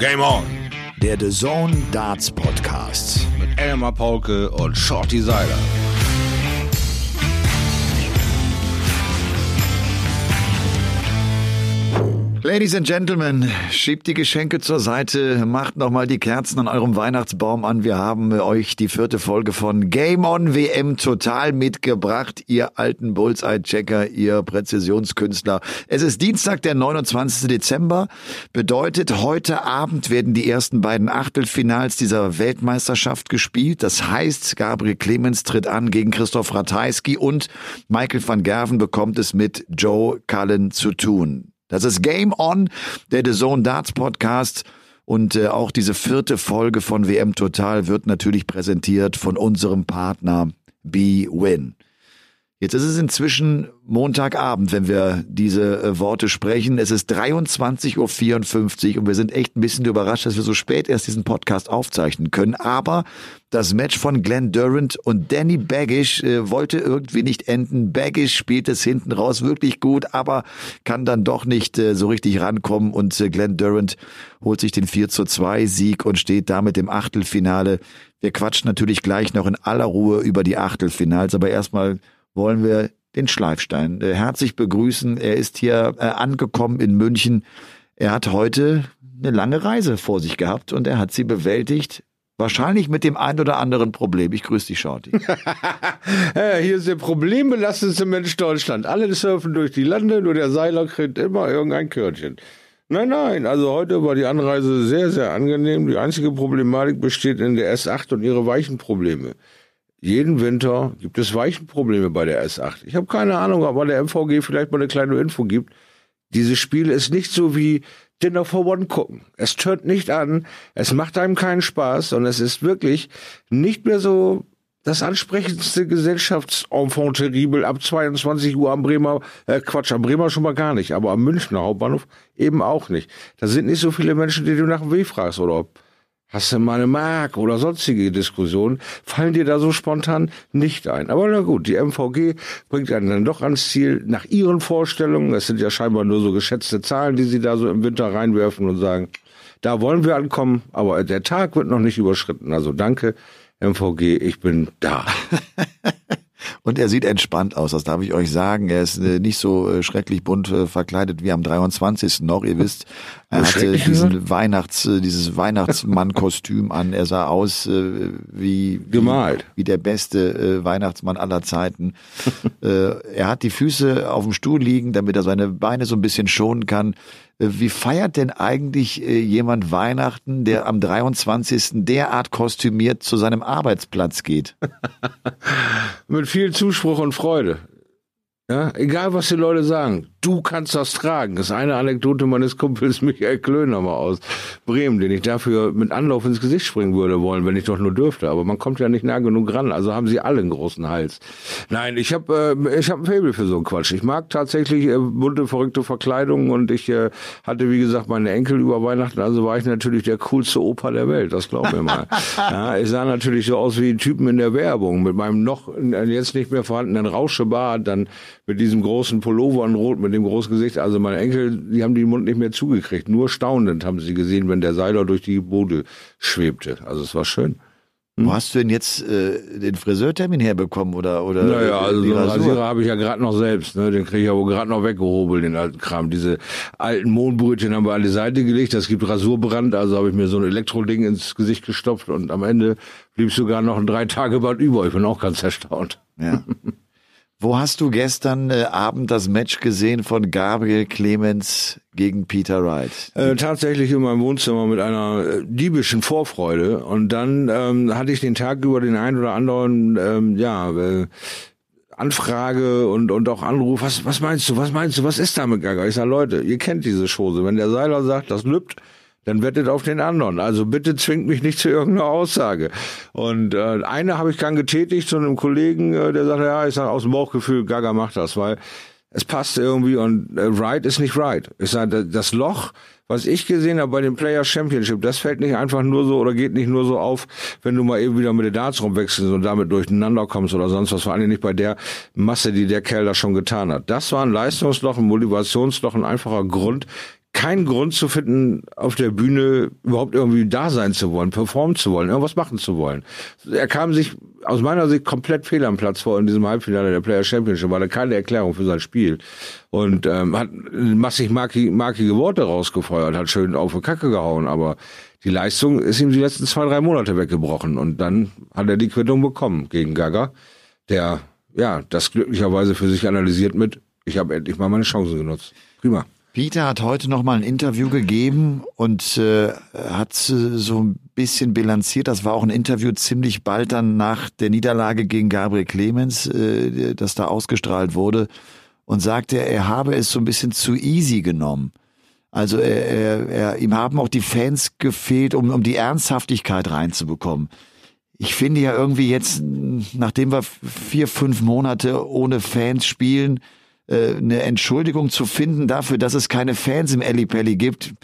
Game On. Der The Zone Darts Podcast. Mit Elmar Paulke und Shorty Seiler. Ladies and Gentlemen, schiebt die Geschenke zur Seite, macht nochmal die Kerzen an eurem Weihnachtsbaum an. Wir haben euch die vierte Folge von Game On WM total mitgebracht, ihr alten Bullseye-Checker, ihr Präzisionskünstler. Es ist Dienstag, der 29. Dezember. Bedeutet, heute Abend werden die ersten beiden Achtelfinals dieser Weltmeisterschaft gespielt. Das heißt, Gabriel Clemens tritt an gegen Christoph Ratajski und Michael van Gerven bekommt es mit Joe Cullen zu tun. Das ist Game On, der The Zone Darts Podcast. Und äh, auch diese vierte Folge von WM Total wird natürlich präsentiert von unserem Partner B-Win. Jetzt ist es inzwischen Montagabend, wenn wir diese äh, Worte sprechen. Es ist 23.54 Uhr und wir sind echt ein bisschen überrascht, dass wir so spät erst diesen Podcast aufzeichnen können. Aber das Match von Glenn Durant und Danny Baggish äh, wollte irgendwie nicht enden. Baggish spielt es hinten raus wirklich gut, aber kann dann doch nicht äh, so richtig rankommen und äh, Glenn Durant holt sich den 4 zu 2 Sieg und steht damit im Achtelfinale. Wir quatschen natürlich gleich noch in aller Ruhe über die Achtelfinals, aber erstmal wollen wir den Schleifstein äh, herzlich begrüßen. Er ist hier äh, angekommen in München. Er hat heute eine lange Reise vor sich gehabt und er hat sie bewältigt. Wahrscheinlich mit dem ein oder anderen Problem. Ich grüße dich, Shorty. hier ist der problembelastendste Mensch Deutschland. Alle surfen durch die Lande, nur der Seiler kriegt immer irgendein Körtchen. Nein, nein, also heute war die Anreise sehr, sehr angenehm. Die einzige Problematik besteht in der S8 und ihre Weichenprobleme jeden Winter gibt es Weichenprobleme bei der S8. Ich habe keine Ahnung, bei der MVG vielleicht mal eine kleine Info gibt. Dieses Spiel ist nicht so wie Dinner for One gucken. Es tönt nicht an, es macht einem keinen Spaß und es ist wirklich nicht mehr so das ansprechendste Gesellschaftsenfant terrible ab 22 Uhr am Bremer, äh Quatsch, am Bremer schon mal gar nicht, aber am Münchner Hauptbahnhof eben auch nicht. Da sind nicht so viele Menschen, die du nach dem Weg fragst oder ob Hast du mal eine Mark oder sonstige Diskussionen? Fallen dir da so spontan nicht ein. Aber na gut, die MVG bringt einen dann doch ans Ziel nach ihren Vorstellungen. Es sind ja scheinbar nur so geschätzte Zahlen, die sie da so im Winter reinwerfen und sagen, da wollen wir ankommen, aber der Tag wird noch nicht überschritten. Also danke, MVG, ich bin da. Und er sieht entspannt aus, das darf ich euch sagen. Er ist äh, nicht so äh, schrecklich bunt äh, verkleidet wie am 23. noch. Ihr wisst, er hatte diesen Weihnachts, dieses Weihnachtsmann-Kostüm an. Er sah aus wie, gemalt, wie der beste Weihnachtsmann aller Zeiten. er hat die Füße auf dem Stuhl liegen, damit er seine Beine so ein bisschen schonen kann. Wie feiert denn eigentlich äh, jemand Weihnachten, der am 23. derart kostümiert zu seinem Arbeitsplatz geht? Mit viel Zuspruch und Freude. Ja, egal was die Leute sagen, du kannst das tragen. Das ist eine Anekdote meines Kumpels Michael Klöner mal aus Bremen, den ich dafür mit Anlauf ins Gesicht springen würde wollen, wenn ich doch nur dürfte. Aber man kommt ja nicht nah genug ran, also haben sie alle einen großen Hals. Nein, ich habe äh, ich hab ein Faible für so einen Quatsch. Ich mag tatsächlich äh, bunte, verrückte Verkleidungen und ich äh, hatte, wie gesagt, meine Enkel über Weihnachten, also war ich natürlich der coolste Opa der Welt, das glaub mir mal. ja, ich sah natürlich so aus wie Typen in der Werbung, mit meinem noch äh, jetzt nicht mehr vorhandenen Rauschebart, dann mit diesem großen Pullover in Rot, mit dem großen Gesicht. Also meine Enkel, die haben den Mund nicht mehr zugekriegt. Nur staunend haben sie gesehen, wenn der Seiler durch die Bude schwebte. Also es war schön. Hm? Wo hast du denn jetzt äh, den Friseurtermin herbekommen oder oder? Naja, also so einen Rasierer habe ich ja gerade noch selbst, ne? Den kriege ich aber gerade noch weggehobelt, den alten Kram. Diese alten Mohnbrötchen haben wir an die Seite gelegt. Das gibt Rasurbrand, also habe ich mir so ein Elektroding ins Gesicht gestopft und am Ende blieb sogar noch ein drei Tage Bad über. Ich bin auch ganz erstaunt. Ja. Wo hast du gestern äh, Abend das Match gesehen von Gabriel Clemens gegen Peter Wright? Äh, tatsächlich in meinem Wohnzimmer mit einer äh, diebischen Vorfreude. Und dann ähm, hatte ich den Tag über den einen oder anderen, ähm, ja, äh, Anfrage und, und auch Anruf. Was, was meinst du? Was meinst du? Was ist da mit Gaga? Ich sag, Leute, ihr kennt diese Chose. Wenn der Seiler sagt, das lübt, dann wettet auf den anderen. Also bitte zwingt mich nicht zu irgendeiner Aussage. Und äh, eine habe ich dann getätigt zu einem Kollegen, äh, der sagte, ja, ich sage aus dem Bauchgefühl, Gaga macht das, weil es passt irgendwie und äh, right ist nicht right. Ich sage, das Loch, was ich gesehen habe bei dem Player Championship, das fällt nicht einfach nur so oder geht nicht nur so auf, wenn du mal eben wieder mit den Darts rumwechselst und damit durcheinander kommst oder sonst was. Vor allem nicht bei der Masse, die der Kerl da schon getan hat. Das war ein Leistungsloch, ein Motivationsloch, ein einfacher Grund, keinen Grund zu finden, auf der Bühne überhaupt irgendwie da sein zu wollen, performen zu wollen, irgendwas machen zu wollen. Er kam sich aus meiner Sicht komplett fehl am Platz vor in diesem Halbfinale der Player Championship, weil er keine Erklärung für sein Spiel und ähm, hat massig markige, markige Worte rausgefeuert, hat schön auf die Kacke gehauen, aber die Leistung ist ihm die letzten zwei, drei Monate weggebrochen und dann hat er die Quittung bekommen gegen Gaga, der ja das glücklicherweise für sich analysiert mit, ich habe endlich mal meine Chancen genutzt. Prima. Peter hat heute noch mal ein Interview gegeben und äh, hat so ein bisschen bilanziert. Das war auch ein Interview ziemlich bald dann nach der Niederlage gegen Gabriel Clemens, äh, das da ausgestrahlt wurde und sagte, er habe es so ein bisschen zu easy genommen. Also er, er, er, ihm haben auch die Fans gefehlt, um, um die Ernsthaftigkeit reinzubekommen. Ich finde ja irgendwie jetzt, nachdem wir vier, fünf Monate ohne Fans spielen, äh, eine Entschuldigung zu finden dafür, dass es keine Fans im Ellipelli gibt,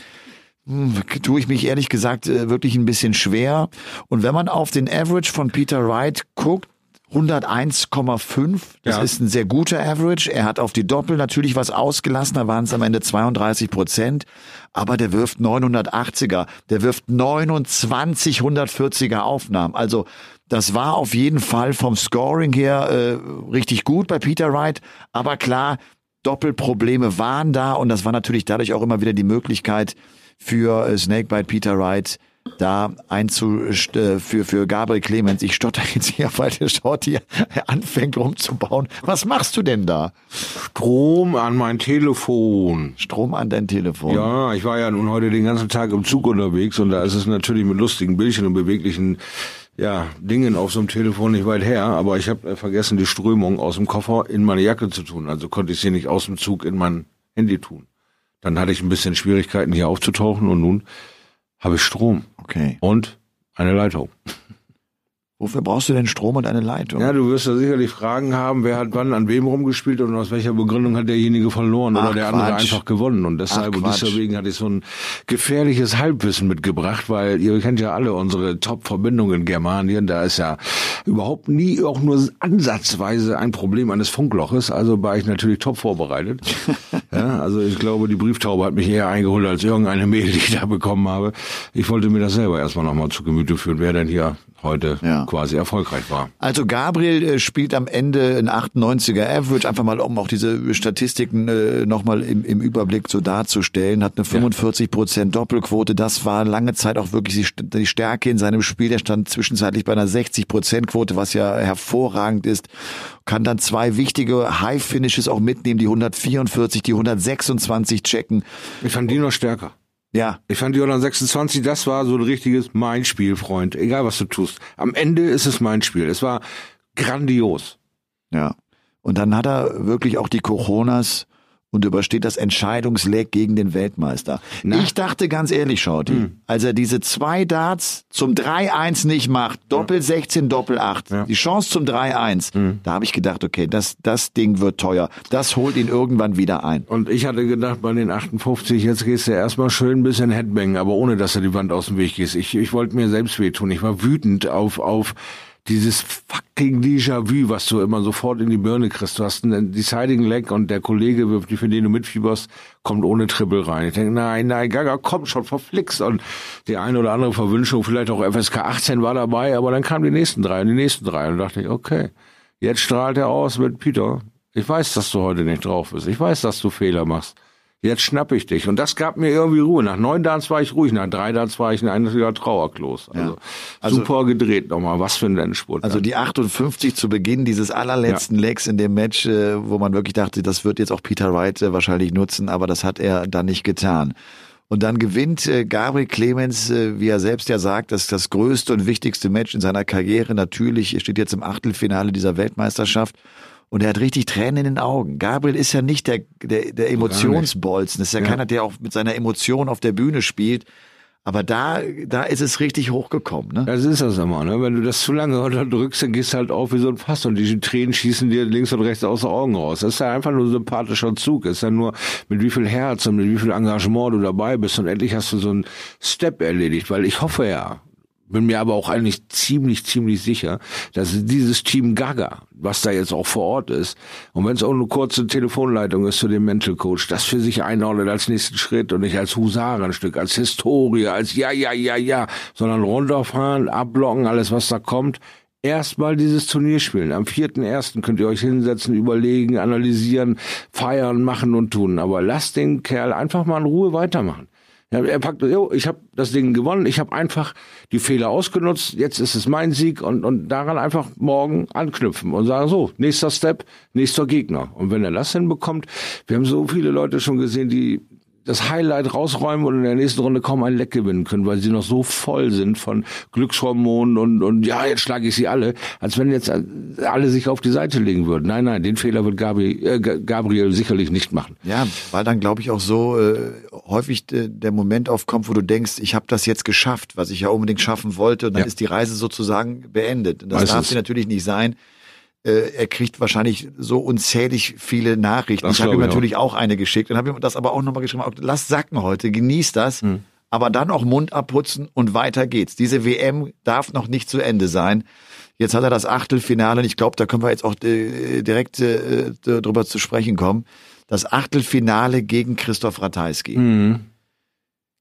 hm, tue ich mich ehrlich gesagt äh, wirklich ein bisschen schwer. Und wenn man auf den Average von Peter Wright guckt, 101,5. Das ja. ist ein sehr guter Average. Er hat auf die Doppel natürlich was ausgelassen. Da waren es am Ende 32 Prozent. Aber der wirft 980er. Der wirft 29 140er Aufnahmen. Also das war auf jeden Fall vom Scoring her äh, richtig gut bei Peter Wright. Aber klar, Doppelprobleme waren da und das war natürlich dadurch auch immer wieder die Möglichkeit für äh, Snakebite Peter Wright da einzu äh, für für Gabriel Clemens. Ich stotter jetzt hier, weil der Short hier anfängt rumzubauen. Was machst du denn da? Strom an mein Telefon. Strom an dein Telefon. Ja, ich war ja nun heute den ganzen Tag im Zug unterwegs und da ist es natürlich mit lustigen Bildchen und beweglichen ja, Dingen auf so einem Telefon nicht weit her, aber ich habe äh, vergessen, die Strömung aus dem Koffer in meine Jacke zu tun. Also konnte ich sie nicht aus dem Zug in mein Handy tun. Dann hatte ich ein bisschen Schwierigkeiten, hier aufzutauchen und nun habe ich Strom. Okay. Und eine Leitung. Wofür brauchst du denn Strom und eine Leitung? Ja, du wirst ja sicherlich Fragen haben, wer hat wann an wem rumgespielt und aus welcher Begründung hat derjenige verloren Ach, oder der Quatsch. andere einfach gewonnen. Und deshalb Ach, und deswegen hatte ich so ein gefährliches Halbwissen mitgebracht, weil ihr kennt ja alle unsere Top-Verbindungen in Germanien. Da ist ja überhaupt nie auch nur ansatzweise ein Problem eines Funkloches. Also war ich natürlich top vorbereitet. ja, also ich glaube, die Brieftaube hat mich eher eingeholt als irgendeine Mail, die ich da bekommen habe. Ich wollte mir das selber erstmal nochmal zu Gemüte führen, wer denn hier heute ja. quasi erfolgreich war. Also Gabriel äh, spielt am Ende ein 98er Average, einfach mal um auch diese Statistiken äh, nochmal im, im Überblick so darzustellen, hat eine 45 Prozent Doppelquote. Das war lange Zeit auch wirklich die, die Stärke in seinem Spiel. Der stand zwischenzeitlich bei einer 60 Prozent Quote, was ja hervorragend ist. Kann dann zwei wichtige High Finishes auch mitnehmen, die 144, die 126 checken. Ich fand die noch stärker. Ja. Ich fand die 126, das war so ein richtiges mein Spiel, Freund. Egal was du tust. Am Ende ist es mein Spiel. Es war grandios. Ja. Und dann hat er wirklich auch die Coronas und übersteht das Entscheidungsleck gegen den Weltmeister. Na? Ich dachte ganz ehrlich, Schauti, hm. als er diese zwei Darts zum 3-1 nicht macht, Doppel 16, Doppel 8, ja. die Chance zum 3-1, hm. da habe ich gedacht, okay, das, das Ding wird teuer. Das holt ihn irgendwann wieder ein. Und ich hatte gedacht, bei den 58, jetzt gehst du erstmal schön ein bisschen Headbang, aber ohne, dass er die Wand aus dem Weg gehst. Ich, ich wollte mir selbst wehtun. Ich war wütend auf, auf dieses fucking Déjà-vu, was du immer sofort in die Birne kriegst. Du hast einen Deciding Leg und der Kollege, für den du mitfieberst, kommt ohne Triple rein. Ich denke, nein, nein, Gaga, komm schon, verflixt. Und die eine oder andere Verwünschung, vielleicht auch FSK 18 war dabei, aber dann kamen die nächsten drei und die nächsten drei. Und dachte ich, okay, jetzt strahlt er aus mit Peter. Ich weiß, dass du heute nicht drauf bist. Ich weiß, dass du Fehler machst jetzt schnapp ich dich. Und das gab mir irgendwie Ruhe. Nach neun Darts war ich ruhig, nach drei Darts war ich ein einziger Trauerklos. Also, ja. also super gedreht nochmal. Was für ein Endspurt. Also die 58 zu Beginn dieses allerletzten ja. Legs in dem Match, äh, wo man wirklich dachte, das wird jetzt auch Peter Wright äh, wahrscheinlich nutzen, aber das hat er dann nicht getan. Und dann gewinnt äh, Gabriel Clemens, wie er selbst ja sagt, das das größte und wichtigste Match in seiner Karriere. Natürlich er steht jetzt im Achtelfinale dieser Weltmeisterschaft und er hat richtig Tränen in den Augen. Gabriel ist ja nicht der, der, der Emotionsbolzen. Das ist ja, ja, keiner, der auch mit seiner Emotion auf der Bühne spielt. Aber da, da ist es richtig hochgekommen, ne? Das ist das immer, ne? Wenn du das zu lange unterdrückst, dann gehst du halt auf wie so ein Fass und die Tränen schießen dir links und rechts aus den Augen raus. Das ist ja einfach nur ein sympathischer Zug. Das ist ja nur, mit wie viel Herz und mit wie viel Engagement du dabei bist und endlich hast du so einen Step erledigt, weil ich hoffe ja, bin mir aber auch eigentlich ziemlich, ziemlich sicher, dass dieses Team Gaga, was da jetzt auch vor Ort ist, und wenn es auch eine kurze Telefonleitung ist zu dem Mental Coach, das für sich einordnet als nächsten Schritt und nicht als Husarenstück, als Historie, als ja, ja, ja, ja, sondern runterfahren, abblocken, alles was da kommt, erstmal dieses Turnier spielen. Am 4.1. könnt ihr euch hinsetzen, überlegen, analysieren, feiern, machen und tun. Aber lasst den Kerl einfach mal in Ruhe weitermachen. Ja, er packt, jo, ich habe das Ding gewonnen, ich habe einfach die Fehler ausgenutzt, jetzt ist es mein Sieg und, und daran einfach morgen anknüpfen und sagen, so, nächster Step, nächster Gegner. Und wenn er das hinbekommt, wir haben so viele Leute schon gesehen, die das Highlight rausräumen und in der nächsten Runde kaum ein Leck gewinnen können, weil sie noch so voll sind von Glückshormonen und, und ja, jetzt schlage ich sie alle, als wenn jetzt alle sich auf die Seite legen würden. Nein, nein, den Fehler wird Gabriel, äh, Gabriel sicherlich nicht machen. Ja, weil dann glaube ich auch so äh, häufig äh, der Moment aufkommt, wo du denkst, ich habe das jetzt geschafft, was ich ja unbedingt schaffen wollte und dann ja. ist die Reise sozusagen beendet. Und das Meistens. darf sie natürlich nicht sein äh, er kriegt wahrscheinlich so unzählig viele Nachrichten. Das ich habe ihm natürlich auch. auch eine geschickt und habe ihm das aber auch nochmal geschrieben, lass sacken heute, genieß das, hm. aber dann auch Mund abputzen und weiter geht's. Diese WM darf noch nicht zu Ende sein. Jetzt hat er das Achtelfinale und ich glaube, da können wir jetzt auch äh, direkt drüber zu sprechen kommen. Das Achtelfinale gegen Christoph Ratajski. Mhm.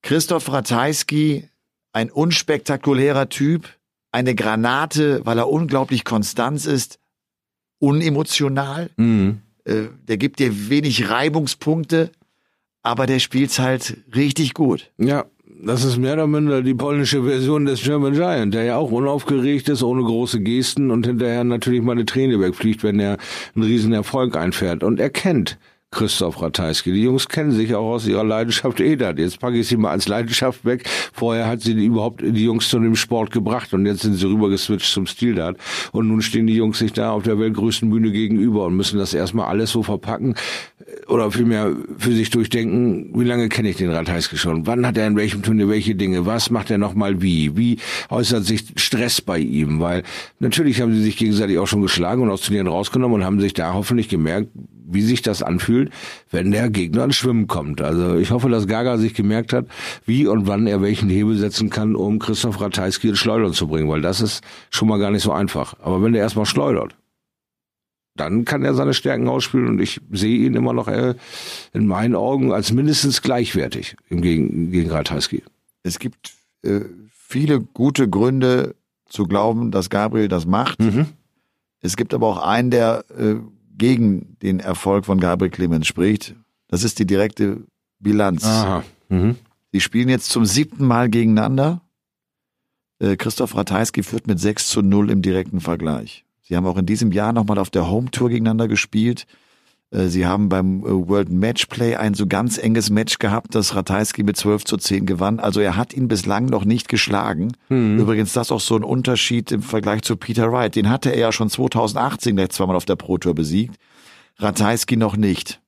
Christoph Ratajski, ein unspektakulärer Typ, eine Granate, weil er unglaublich konstant ist, unemotional. Mhm. Äh, der gibt dir wenig Reibungspunkte, aber der spielt's halt richtig gut. Ja, das ist mehr oder minder die polnische Version des German Giant, der ja auch unaufgeregt ist, ohne große Gesten und hinterher natürlich mal eine Träne wegfliegt, wenn er einen riesen Erfolg einfährt. Und er kennt Christoph Ratajski. Die Jungs kennen sich auch aus ihrer Leidenschaft Edert. Jetzt packe ich sie mal als Leidenschaft weg. Vorher hat sie überhaupt die Jungs zu dem Sport gebracht und jetzt sind sie rüber geswitcht zum Stildart. Und nun stehen die Jungs sich da auf der weltgrößten Bühne gegenüber und müssen das erstmal alles so verpacken oder vielmehr für sich durchdenken, wie lange kenne ich den Ratajski schon? Wann hat er in welchem Turnier welche Dinge? Was macht er nochmal wie? Wie äußert sich Stress bei ihm? Weil natürlich haben sie sich gegenseitig auch schon geschlagen und aus Turnieren rausgenommen und haben sich da hoffentlich gemerkt, wie sich das anfühlt, wenn der Gegner ins Schwimmen kommt. Also ich hoffe, dass Gaga sich gemerkt hat, wie und wann er welchen Hebel setzen kann, um Christoph Ratajski ins Schleudern zu bringen, weil das ist schon mal gar nicht so einfach. Aber wenn der erstmal schleudert, dann kann er seine Stärken ausspielen und ich sehe ihn immer noch äh, in meinen Augen als mindestens gleichwertig im gegen, gegen Ratajski. Es gibt äh, viele gute Gründe zu glauben, dass Gabriel das macht. Mhm. Es gibt aber auch einen, der äh, gegen den Erfolg von Gabriel Clemens spricht. Das ist die direkte Bilanz. Aha. Mhm. Sie spielen jetzt zum siebten Mal gegeneinander. Äh, Christoph Ratajski führt mit 6 zu 0 im direkten Vergleich. Sie haben auch in diesem Jahr nochmal auf der Home Tour gegeneinander gespielt. Äh, sie haben beim äh, World Matchplay ein so ganz enges Match gehabt, das Ratajski mit 12 zu 10 gewann. Also er hat ihn bislang noch nicht geschlagen. Mhm. Übrigens das ist auch so ein Unterschied im Vergleich zu Peter Wright. Den hatte er ja schon 2018 gleich zweimal auf der Pro Tour besiegt. Ratajski noch nicht.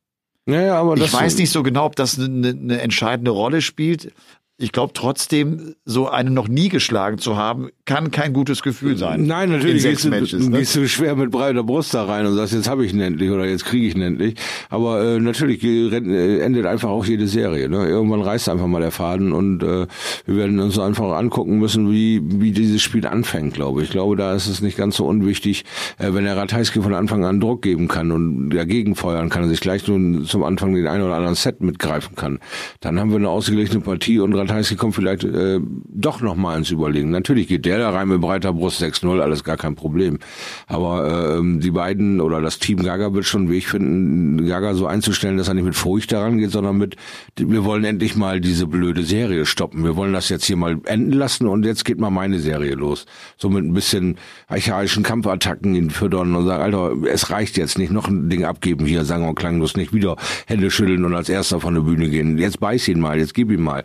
Ja, ja, aber ich weiß nicht so genau, ob das eine, eine entscheidende Rolle spielt ich glaube trotzdem, so einen noch nie geschlagen zu haben, kann kein gutes Gefühl sein. Nein, natürlich gehst du, Matches, ne? gehst du schwer mit breiter Brust da rein und sagst, jetzt habe ich ihn endlich oder jetzt kriege ich ihn endlich. Aber äh, natürlich äh, endet einfach auch jede Serie. Ne? Irgendwann reißt einfach mal der Faden und äh, wir werden uns einfach angucken müssen, wie, wie dieses Spiel anfängt, glaube ich. Ich glaube, da ist es nicht ganz so unwichtig, äh, wenn der Ratajski von Anfang an Druck geben kann und dagegen feuern kann und sich gleich nur zum Anfang den einen oder anderen Set mitgreifen kann. Dann haben wir eine ausgeglichene Partie und Ratajski kommt vielleicht äh, doch noch mal ins Überlegen. Natürlich geht der da rein mit breiter Brust 6-0, alles gar kein Problem. Aber äh, die beiden oder das Team Gaga wird schon einen Weg finden, Gaga so einzustellen, dass er nicht mit Furcht daran geht, sondern mit, wir wollen endlich mal diese blöde Serie stoppen. Wir wollen das jetzt hier mal enden lassen und jetzt geht mal meine Serie los. So mit ein bisschen archaischen Kampfattacken ihn füttern und sagen, Alter, es reicht jetzt nicht, noch ein Ding abgeben hier, sagen wir klanglos, nicht wieder Hände schütteln und als erster von der Bühne gehen. Jetzt beiß ihn mal, jetzt gib ihm mal.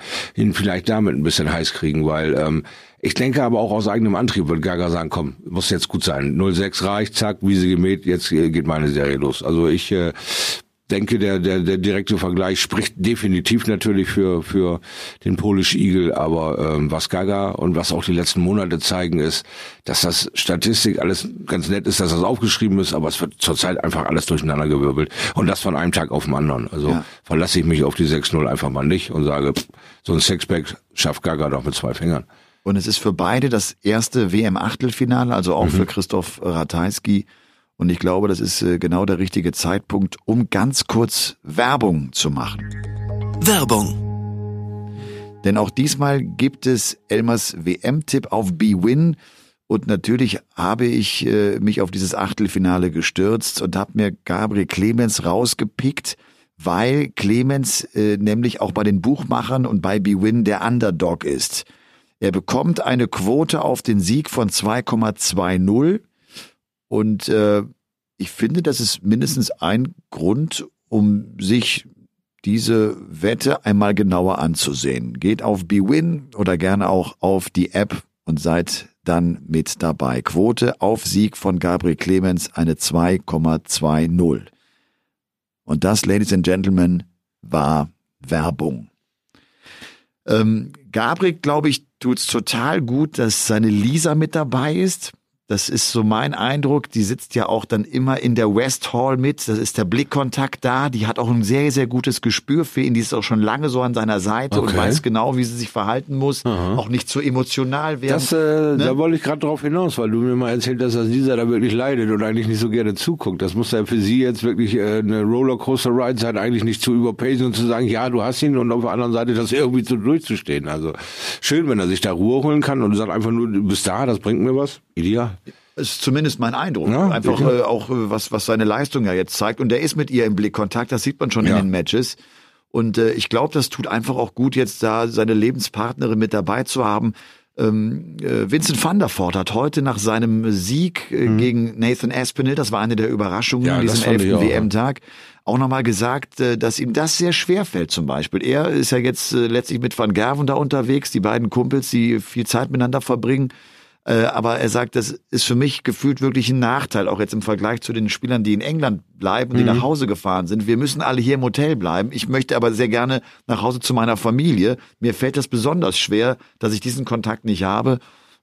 Ihn vielleicht damit ein bisschen heiß kriegen, weil ähm, ich denke aber auch aus eigenem Antrieb wird Gaga sagen, komm, muss jetzt gut sein. 06 reicht, zack, wie sie gemäht, jetzt geht meine Serie los. Also ich äh, denke, der, der, der direkte Vergleich spricht definitiv natürlich für, für den Polish Eagle, aber ähm, was Gaga und was auch die letzten Monate zeigen, ist, dass das Statistik alles ganz nett ist, dass das aufgeschrieben ist, aber es wird zurzeit einfach alles durcheinander gewirbelt. Und das von einem Tag auf den anderen. Also ja. verlasse ich mich auf die 6-0 einfach mal nicht und sage, pff, so ein Sexpack schafft Gaga doch mit zwei Fingern. Und es ist für beide das erste WM-Achtelfinale, also auch mhm. für Christoph Ratajski. Und ich glaube, das ist äh, genau der richtige Zeitpunkt, um ganz kurz Werbung zu machen. Werbung. Denn auch diesmal gibt es Elmers WM-Tipp auf B-Win. Und natürlich habe ich äh, mich auf dieses Achtelfinale gestürzt und habe mir Gabriel Clemens rausgepickt, weil Clemens äh, nämlich auch bei den Buchmachern und bei B-Win der Underdog ist. Er bekommt eine Quote auf den Sieg von 2,20 und äh, ich finde, das ist mindestens ein Grund, um sich diese Wette einmal genauer anzusehen. Geht auf BWin oder gerne auch auf die App und seid dann mit dabei. Quote auf Sieg von Gabriel Clemens eine 2,20. Und das, Ladies and Gentlemen, war Werbung. Ähm, Gabriel, glaube ich, tut's total gut, dass seine Lisa mit dabei ist. Das ist so mein Eindruck. Die sitzt ja auch dann immer in der West Hall mit. Das ist der Blickkontakt da. Die hat auch ein sehr, sehr gutes Gespür für ihn. Die ist auch schon lange so an seiner Seite okay. und weiß genau, wie sie sich verhalten muss. Aha. Auch nicht zu emotional werden. Das, äh, ne? Da wollte ich gerade drauf hinaus, weil du mir mal erzählt hast, dass Lisa da wirklich leidet und eigentlich nicht so gerne zuguckt. Das muss ja für sie jetzt wirklich äh, eine Rollercoaster-Ride sein, eigentlich nicht zu überpacen und zu sagen, ja, du hast ihn und auf der anderen Seite das irgendwie so durchzustehen. Also schön, wenn er sich da Ruhe holen kann und sagt einfach nur, du bist da, das bringt mir was. Ideal. Ist zumindest mein Eindruck. Ja, Einfach äh, auch, äh, was, was seine Leistung ja jetzt zeigt. Und der ist mit ihr im Blickkontakt, das sieht man schon ja. in den Matches. Und äh, ich glaube, das tut einfach auch gut, jetzt da seine Lebenspartnerin mit dabei zu haben. Ähm, äh, Vincent van der Voort hat heute nach seinem Sieg äh, mhm. gegen Nathan Aspinall, das war eine der Überraschungen ja, an diesem elften WM-Tag, auch nochmal gesagt, äh, dass ihm das sehr schwer fällt zum Beispiel. Er ist ja jetzt äh, letztlich mit Van Gerven da unterwegs, die beiden Kumpels, die viel Zeit miteinander verbringen. Äh, aber er sagt, das ist für mich gefühlt wirklich ein Nachteil, auch jetzt im Vergleich zu den Spielern, die in England bleiben, die mhm. nach Hause gefahren sind. Wir müssen alle hier im Hotel bleiben. Ich möchte aber sehr gerne nach Hause zu meiner Familie. Mir fällt das besonders schwer, dass ich diesen Kontakt nicht habe.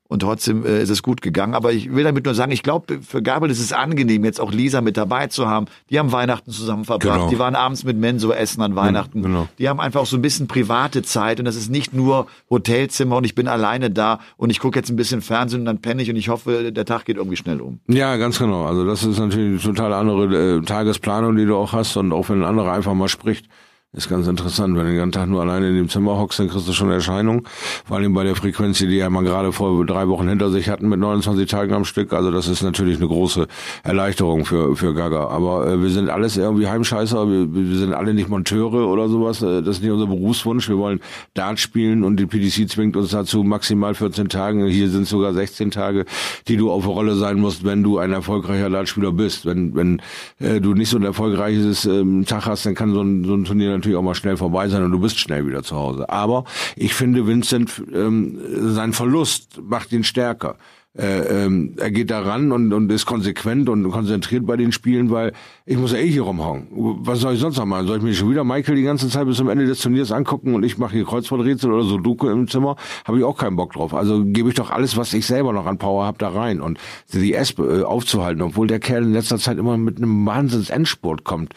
Und trotzdem äh, ist es gut gegangen. Aber ich will damit nur sagen, ich glaube, für Gabriel ist es angenehm, jetzt auch Lisa mit dabei zu haben. Die haben Weihnachten zusammen verbracht. Genau. Die waren abends mit Menso essen an Weihnachten. Genau. Die haben einfach so ein bisschen private Zeit. Und das ist nicht nur Hotelzimmer und ich bin alleine da und ich gucke jetzt ein bisschen Fernsehen und dann penne ich und ich hoffe, der Tag geht irgendwie schnell um. Ja, ganz genau. Also das ist natürlich eine total andere äh, Tagesplanung, die du auch hast. Und auch wenn ein anderer einfach mal spricht, ist ganz interessant, wenn du den ganzen Tag nur alleine in dem Zimmer hockst, dann kriegst du schon Erscheinung. Vor allem bei der Frequenz, die ja mal gerade vor drei Wochen hinter sich hatten mit 29 Tagen am Stück. Also das ist natürlich eine große Erleichterung für, für Gaga. Aber äh, wir sind alles irgendwie Heimscheißer. Wir, wir sind alle nicht Monteure oder sowas. Äh, das ist nicht unser Berufswunsch. Wir wollen Dart spielen und die PDC zwingt uns dazu maximal 14 Tagen. Hier sind sogar 16 Tage, die du auf Rolle sein musst, wenn du ein erfolgreicher Dartspieler bist. Wenn, wenn äh, du nicht so ein erfolgreiches ähm, Tag hast, dann kann so ein, so ein Turnier natürlich auch mal schnell vorbei sein und du bist schnell wieder zu Hause. Aber ich finde, Vincent, ähm, sein Verlust macht ihn stärker. Äh, ähm, er geht da ran und, und ist konsequent und konzentriert bei den Spielen, weil ich muss ja eh hier rumhauen. Was soll ich sonst noch machen? Soll ich mir schon wieder Michael die ganze Zeit bis zum Ende des Turniers angucken und ich mache hier Kreuzworträtsel oder so Duke im Zimmer? Habe ich auch keinen Bock drauf. Also gebe ich doch alles, was ich selber noch an Power habe, da rein und die Espe äh, aufzuhalten, obwohl der Kerl in letzter Zeit immer mit einem Wahnsinns-Endspurt kommt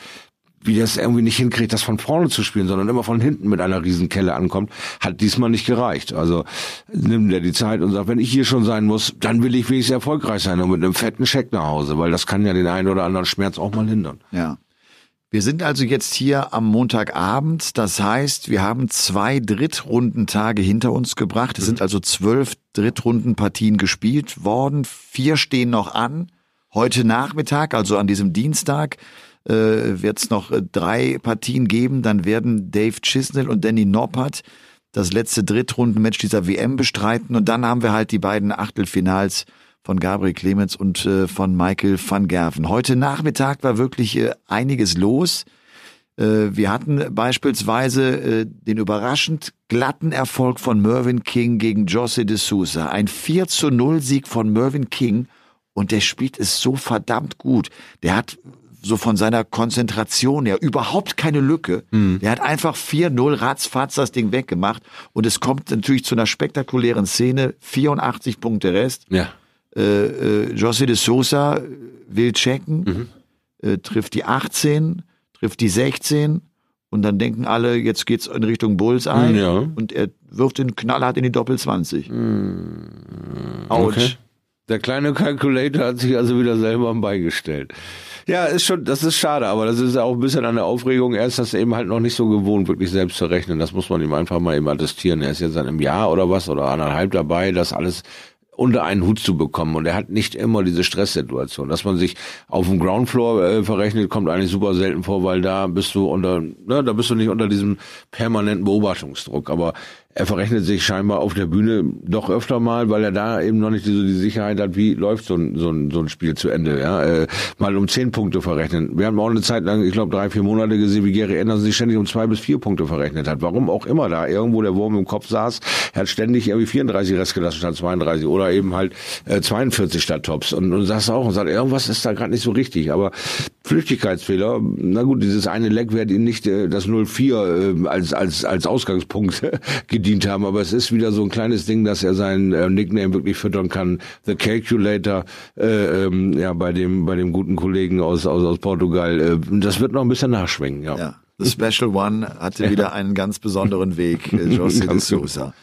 wie das irgendwie nicht hinkriegt, das von vorne zu spielen, sondern immer von hinten mit einer Riesenkelle ankommt, hat diesmal nicht gereicht. Also nimmt er die Zeit und sagt, wenn ich hier schon sein muss, dann will ich wenigstens erfolgreich sein und mit einem fetten Scheck nach Hause, weil das kann ja den einen oder anderen Schmerz auch mal hindern. Ja. Wir sind also jetzt hier am Montagabend. Das heißt, wir haben zwei Drittrundentage hinter uns gebracht. Es sind also zwölf Drittrundenpartien gespielt worden. Vier stehen noch an. Heute Nachmittag, also an diesem Dienstag, äh, wird es noch äh, drei Partien geben. Dann werden Dave Chisnell und Danny Noppert das letzte Drittrundenmatch dieser WM bestreiten. Und dann haben wir halt die beiden Achtelfinals von Gabriel Clemens und äh, von Michael van Gerven. Heute Nachmittag war wirklich äh, einiges los. Äh, wir hatten beispielsweise äh, den überraschend glatten Erfolg von Mervyn King gegen Jose de Sousa. Ein 4 zu 0 Sieg von Mervyn King und der spielt es so verdammt gut. Der hat so von seiner Konzentration her überhaupt keine Lücke. Mhm. Der hat einfach 4-0 ratzfatz das Ding weggemacht und es kommt natürlich zu einer spektakulären Szene. 84 Punkte Rest. Ja. Äh, äh, José de Sosa will checken, mhm. äh, trifft die 18, trifft die 16 und dann denken alle, jetzt geht's in Richtung Bullseye Ja. und er wirft den knallhart in die Doppel 20. Autsch. Okay. Der kleine Calculator hat sich also wieder selber am Beigestellt. Ja, ist schon, das ist schade, aber das ist auch ein bisschen an der Aufregung. Er ist das eben halt noch nicht so gewohnt, wirklich selbst zu rechnen. Das muss man ihm einfach mal eben attestieren. Er ist jetzt seit einem Jahr oder was oder anderthalb dabei, das alles unter einen Hut zu bekommen. Und er hat nicht immer diese Stresssituation. Dass man sich auf dem Groundfloor äh, verrechnet, kommt eigentlich super selten vor, weil da bist du unter, ne, da bist du nicht unter diesem permanenten Beobachtungsdruck. Aber er verrechnet sich scheinbar auf der Bühne doch öfter mal, weil er da eben noch nicht so die Sicherheit hat, wie läuft so ein, so ein, so ein Spiel zu Ende. Ja? Äh, mal um zehn Punkte verrechnen. Wir haben auch eine Zeit lang, ich glaube drei, vier Monate gesehen, wie Gary Anderson sich ständig um zwei bis vier Punkte verrechnet hat. Warum auch immer da irgendwo der Wurm im Kopf saß. Er hat ständig irgendwie 34 Rest gelassen statt 32 oder eben halt äh, 42 statt Tops. Und, und sagst auch und sagt, irgendwas ist da gerade nicht so richtig. Aber Flüchtigkeitsfehler, na gut, dieses eine Leck wird ihm nicht äh, das 0-4 äh, als, als, als Ausgangspunkt gedient haben, aber es ist wieder so ein kleines Ding, dass er seinen äh, Nickname wirklich füttern kann. The Calculator, äh, ähm, ja, bei dem, bei dem guten Kollegen aus, aus, aus Portugal. Äh, das wird noch ein bisschen nachschwingen, ja. Ja. The Special One hatte wieder einen ganz besonderen Weg, äh, José de. Sousa.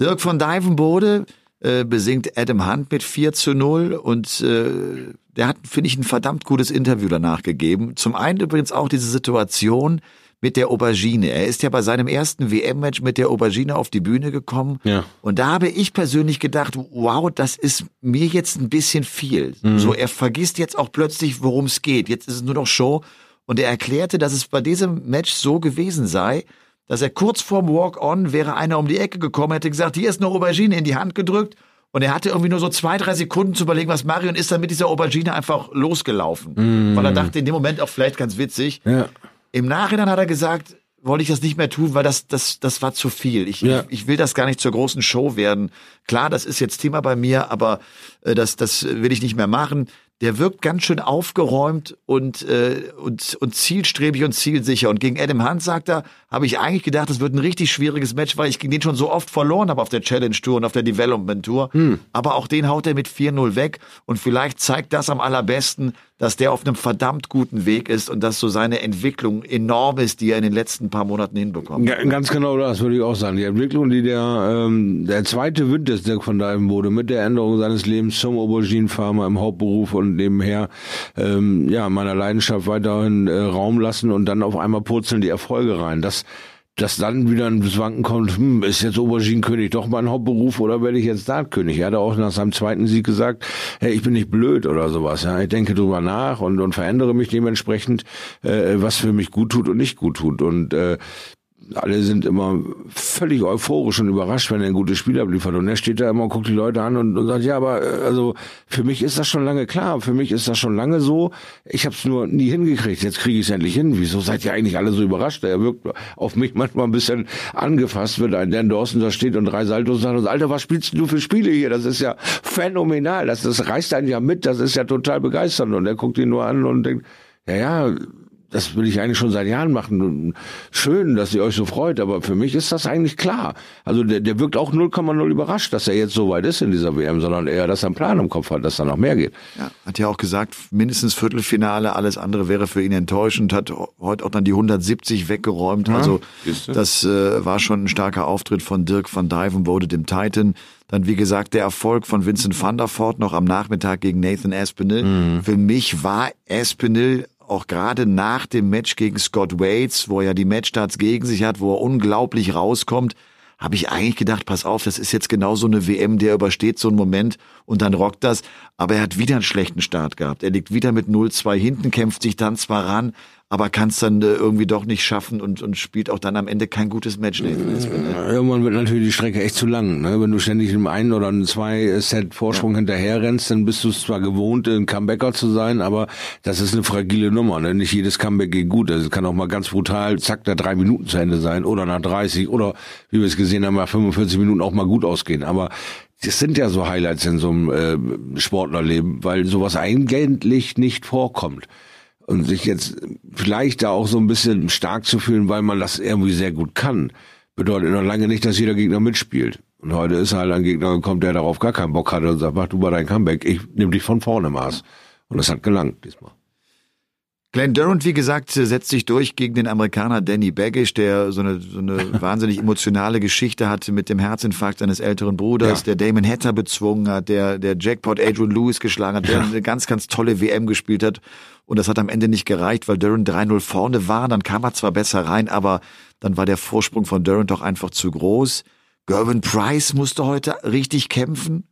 Dirk von Dijvenbode äh, besingt Adam Hunt mit 4 zu 0 und äh, der hat, finde ich, ein verdammt gutes Interview danach gegeben. Zum einen übrigens auch diese Situation mit der Aubergine. Er ist ja bei seinem ersten WM-Match mit der Aubergine auf die Bühne gekommen. Ja. Und da habe ich persönlich gedacht, wow, das ist mir jetzt ein bisschen viel. So, er vergisst jetzt auch plötzlich, worum es geht. Jetzt ist es nur noch Show. Und er erklärte, dass es bei diesem Match so gewesen sei, dass er kurz vorm Walk-On wäre einer um die Ecke gekommen, hätte gesagt, hier ist eine Aubergine in die Hand gedrückt. Und er hatte irgendwie nur so zwei, drei Sekunden zu überlegen, was Marion ist dann mit dieser Aubergine einfach losgelaufen. Weil er dachte in dem Moment auch vielleicht ganz witzig. Ja. Im Nachhinein hat er gesagt, wollte ich das nicht mehr tun, weil das, das, das war zu viel. Ich, Ja. ich, ich will das gar nicht zur großen Show werden. Klar, das ist jetzt Thema bei mir, aber äh, das, das will ich nicht mehr machen. Der wirkt ganz schön aufgeräumt und, äh, und, und zielstrebig und zielsicher. Und gegen Adam Hunt, sagt er, habe ich eigentlich gedacht, das wird ein richtig schwieriges Match, weil ich gegen den schon so oft verloren habe auf der Challenge Tour und auf der Development Tour. Aber auch den haut er mit 4-0 weg. Und vielleicht zeigt das am allerbesten, dass der auf einem verdammt guten Weg ist und dass so seine Entwicklung enorm ist, die er in den letzten paar Monaten hinbekommt. Ja, ganz genau das würde ich auch sagen. Die Entwicklung, die der, ähm, der zweite Wind des Dirk von Dijven wurde, mit der Änderung seines Lebens zum Auberginenfarmer im Hauptberuf und nebenher ähm, ja meiner Leidenschaft weiterhin äh, Raum lassen und dann auf einmal purzeln die Erfolge rein. Das dass dann wieder ein Wanken kommt, hm, ist jetzt Auberginenkönig doch mein Hauptberuf oder werde ich jetzt Dartkönig? Er hat auch nach seinem zweiten Sieg gesagt, hey, ich bin nicht blöd oder sowas. Ja. Ich denke drüber nach und, und verändere mich dementsprechend, äh, was für mich gut tut und nicht gut tut. Und äh, alle sind immer völlig euphorisch und überrascht, wenn er ein gutes Spiel abliefert. Und er steht da immer und guckt die Leute an und, und sagt, ja, aber äh, also für mich ist das schon lange klar. Für mich ist das schon lange so. Ich habe es nur nie hingekriegt. Jetzt kriege ich es endlich hin. Wieso seid ihr eigentlich alle so überrascht? Er wirkt auf mich manchmal ein bisschen angefasst, wenn ein Dan Dawson da steht und drei Saltos sagt, Alter, was spielst du für Spiele hier? Das ist ja phänomenal. Das, das reißt einen ja mit. Das ist ja total begeisternd. Und er guckt ihn nur an und denkt, ja, ja, das will ich eigentlich schon seit Jahren machen. Und Schön, dass ihr euch so freut, aber für mich ist das eigentlich klar. Also der, der wirkt auch 0,0 überrascht, dass er jetzt so weit ist in dieser WM, sondern eher, dass er einen Plan im Kopf hat, dass da noch mehr geht. Ja, hat ja auch gesagt, mindestens Viertelfinale, alles andere wäre für ihn enttäuschend, hat heute auch dann die 170 weggeräumt. Also siehste. das äh, war schon ein starker Auftritt von Dirk van Dijvenbode, dem Titan. Dann, wie gesagt, der Erfolg von Vincent van der Voort noch am Nachmittag gegen Nathan Aspinall. Für mich war Aspinall auch gerade nach dem Match gegen Scott Waits, wo er ja die Matchstarts gegen sich hat, wo er unglaublich rauskommt, habe ich eigentlich gedacht, pass auf, das ist jetzt genau so eine WM, der übersteht so einen Moment und dann rockt das. Aber er hat wieder einen schlechten Start gehabt. Er liegt wieder mit 0-2 hinten, kämpft sich dann zwar ran, aber kann es dann äh, irgendwie doch nicht schaffen und, und spielt auch dann am Ende kein gutes Match. Ja, Irgendwann wird natürlich die Strecke echt zu lang. Ne? Wenn du ständig im einen oder einem zwei Set Vorsprung hinterher rennst, dann bist du es zwar gewohnt, ein Comebacker zu sein, aber das ist eine fragile Nummer. Ne? Nicht jedes Comeback geht gut. Also es kann auch mal ganz brutal, zack, da drei Minuten zu Ende sein oder nach 30 oder wie wir es gesehen haben, nach 45 Minuten auch mal gut ausgehen. Aber das sind ja so Highlights in so einem äh, Sportlerleben, weil sowas eigentlich nicht vorkommt und sich jetzt vielleicht da auch so ein bisschen stark zu fühlen, weil man das irgendwie sehr gut kann, bedeutet noch lange nicht, dass jeder Gegner mitspielt. Und heute ist halt ein Gegner gekommen, der darauf gar keinen Bock hatte und sagt, mach du mal dein Comeback, ich nehme dich von vorne Maß. Und das hat gelangt diesmal. Glenn Durant, wie gesagt, setzt sich durch gegen den Amerikaner Danny Baggish, der so eine, so eine wahnsinnig emotionale Geschichte hatte mit dem Herzinfarkt seines älteren Bruders, ja. der Damon Hatter bezwungen hat, der, der Jackpot Adrian Lewis geschlagen hat, der ja. eine ganz, ganz tolle WM gespielt hat. Und das hat am Ende nicht gereicht, weil Durant 3-0 vorne war. Dann kam er zwar besser rein, aber dann war der Vorsprung von Durant doch einfach zu groß. Gervin Price musste heute richtig kämpfen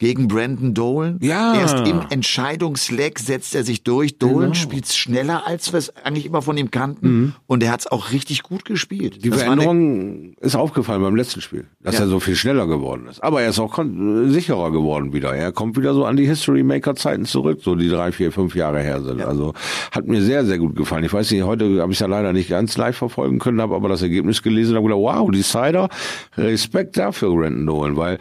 gegen Brandon Dolan. Ja. Erst im Entscheidungsleck setzt er sich durch. Dolan genau. spielt schneller, als wir es eigentlich immer von ihm kannten. Mhm. Und er hat es auch richtig gut gespielt. Die das Veränderung ist aufgefallen beim letzten Spiel, dass ja. er so viel schneller geworden ist. Aber er ist auch sicherer geworden wieder. Er kommt wieder so an die History Maker Zeiten zurück, so die drei, vier, fünf Jahre her sind. Ja. Also hat mir sehr, sehr gut gefallen. Ich weiß nicht, heute habe ich ja leider nicht ganz live verfolgen können, habe aber das Ergebnis gelesen und habe gedacht, wow, die Cider, Respekt dafür, Brandon Dolan, weil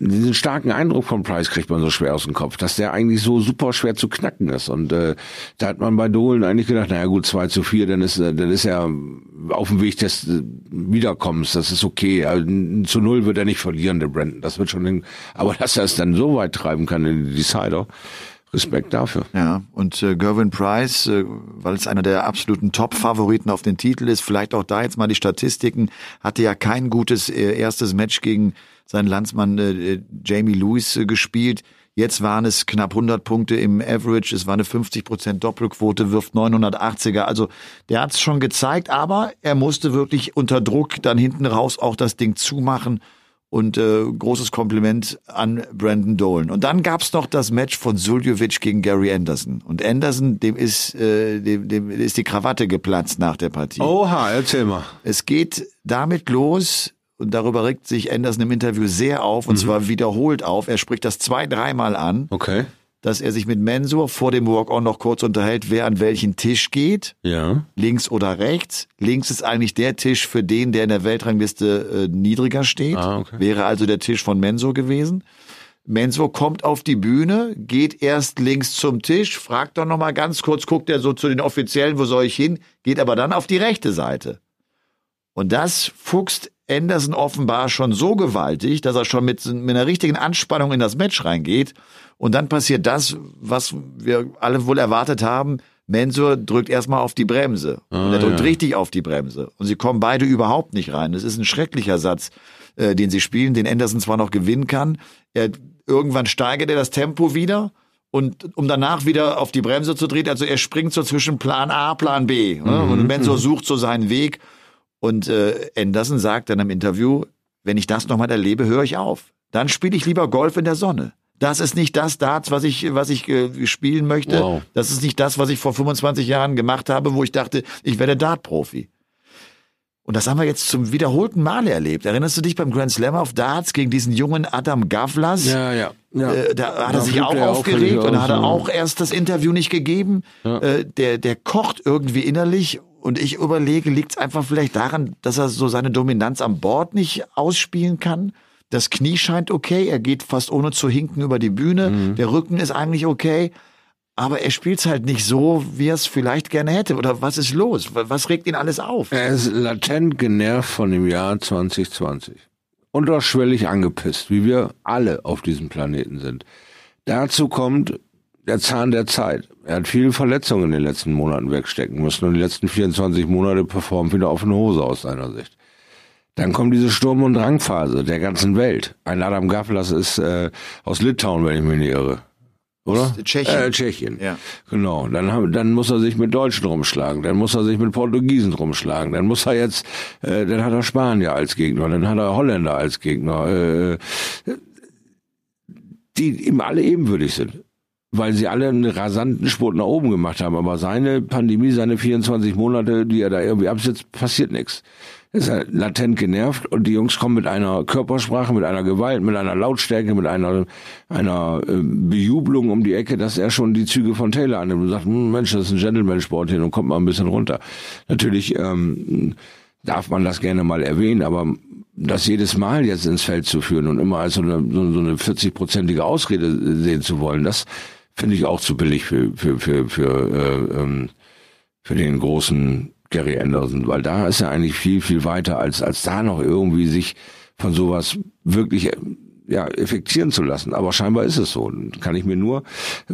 diesen starken Eindruck von Price kriegt man so schwer aus dem Kopf, dass der eigentlich so super schwer zu knacken ist. Und äh, da hat man bei Dolan eigentlich gedacht, naja gut, 2 zu 4, dann ist, äh, dann ist er auf dem Weg des äh, Wiederkommens, das ist okay. Also, zu null wird er nicht verlieren, der Brandon. Das wird schon hin. Aber dass er es dann so weit treiben kann in die Decider, Respekt dafür. Ja, und äh, Gervin Price, äh, weil es einer der absoluten Top-Favoriten auf den Titel ist, vielleicht auch da jetzt mal die Statistiken, hatte ja kein gutes äh, erstes Match gegen seinen Landsmann äh, Jamie Lewis äh, gespielt. Jetzt waren es knapp 100 Punkte im Average, es war eine 50% Doppelquote, wirft 980er. Also der hat es schon gezeigt, aber er musste wirklich unter Druck dann hinten raus auch das Ding zumachen. Und äh, großes Kompliment an Brandon Dolan. Und dann gab's noch das Match von Suljovic gegen Gary Anderson. Und Anderson, dem ist, äh, dem, dem ist die Krawatte geplatzt nach der Partie. Oha, erzähl mal. Es geht damit los, und darüber regt sich Anderson im Interview sehr auf, und mhm. zwar wiederholt auf. Er spricht das zwei, dreimal an. Okay. Dass er sich mit Mensur vor dem Walk-On noch kurz unterhält, wer an welchen Tisch geht. Ja. Links oder rechts. Links ist eigentlich der Tisch für den, der in der Weltrangliste äh, niedriger steht. Ah, okay. Wäre also der Tisch von Mensur gewesen. Mensur kommt auf die Bühne, geht erst links zum Tisch, fragt dann nochmal ganz kurz, guckt er so zu den Offiziellen, wo soll ich hin, geht aber dann auf die rechte Seite. Und das fuchst Anderson offenbar schon so gewaltig, dass er schon mit, mit einer richtigen Anspannung in das Match reingeht. Und dann passiert das, was wir alle wohl erwartet haben. Mensur drückt erstmal auf die Bremse. Ah, und er drückt ja. richtig auf die Bremse. Und sie kommen beide überhaupt nicht rein. Das ist ein schrecklicher Satz, äh, den sie spielen, den Anderson zwar noch gewinnen kann. Er, irgendwann steigert er das Tempo wieder. Und um danach wieder auf die Bremse zu drehen, also er springt so zwischen Plan A, Plan B. Ne? Mhm. Und Mensur mhm. sucht so seinen Weg. Und äh, Anderson sagt dann im Interview, wenn ich das nochmal erlebe, höre ich auf. Dann spiele ich lieber Golf in der Sonne. Das ist nicht das Darts, was ich, was ich äh, spielen möchte. Wow. Das ist nicht das, was ich vor 25 Jahren gemacht habe, wo ich dachte, ich werde Dart-Profi. Und das haben wir jetzt zum wiederholten Male erlebt. Erinnerst du dich beim Grand Slam of Darts gegen diesen jungen Adam Gavlas? Ja, ja. ja. Äh, da hat da er sich auch aufgeregt und da hat er auch erst das Interview nicht gegeben. Ja. Äh, der, der kocht irgendwie innerlich und ich überlege, liegt es einfach vielleicht daran, dass er so seine Dominanz am Bord nicht ausspielen kann? Das Knie scheint okay, er geht fast ohne zu hinken über die Bühne, mhm. der Rücken ist eigentlich okay, aber er spielt es halt nicht so, wie er es vielleicht gerne hätte. Oder was ist los? Was regt ihn alles auf? Er ist latent genervt von dem Jahr 2020. Unterschwellig angepisst, wie wir alle auf diesem Planeten sind. Dazu kommt der Zahn der Zeit. Er hat viele Verletzungen in den letzten Monaten wegstecken müssen und die letzten 24 Monate performt wieder auf eine Hose aus seiner Sicht. Dann kommt diese Sturm- und Drangphase der ganzen Welt. Ein Adam Gaflas ist äh, aus Litauen, wenn ich mich nicht irre. Oder? Tschechien. Äh, Tschechien. Ja. Genau. Dann, haben, dann muss er sich mit Deutschen rumschlagen. Dann muss er sich mit Portugiesen rumschlagen. Dann muss er jetzt, äh, dann hat er Spanier als Gegner. Dann hat er Holländer als Gegner. Äh, die ihm alle ebenwürdig sind weil sie alle einen rasanten Sport nach oben gemacht haben. Aber seine Pandemie, seine 24 Monate, die er da irgendwie absitzt, passiert nichts. Er ist halt latent genervt und die Jungs kommen mit einer Körpersprache, mit einer Gewalt, mit einer Lautstärke, mit einer, einer äh, Bejubelung um die Ecke, dass er schon die Züge von Taylor annimmt und sagt, hm, Mensch, das ist ein Gentleman-Sport hin und kommt mal ein bisschen runter. Natürlich ähm, darf man das gerne mal erwähnen, aber das jedes Mal jetzt ins Feld zu führen und immer als so eine, so eine 40-prozentige Ausrede sehen zu wollen, das finde ich auch zu billig für, für, für, für, äh, ähm, für den großen Gary Anderson, weil da ist er eigentlich viel, viel weiter, als, als da noch irgendwie sich von sowas wirklich ja, effektieren zu lassen. Aber scheinbar ist es so. Kann ich mir nur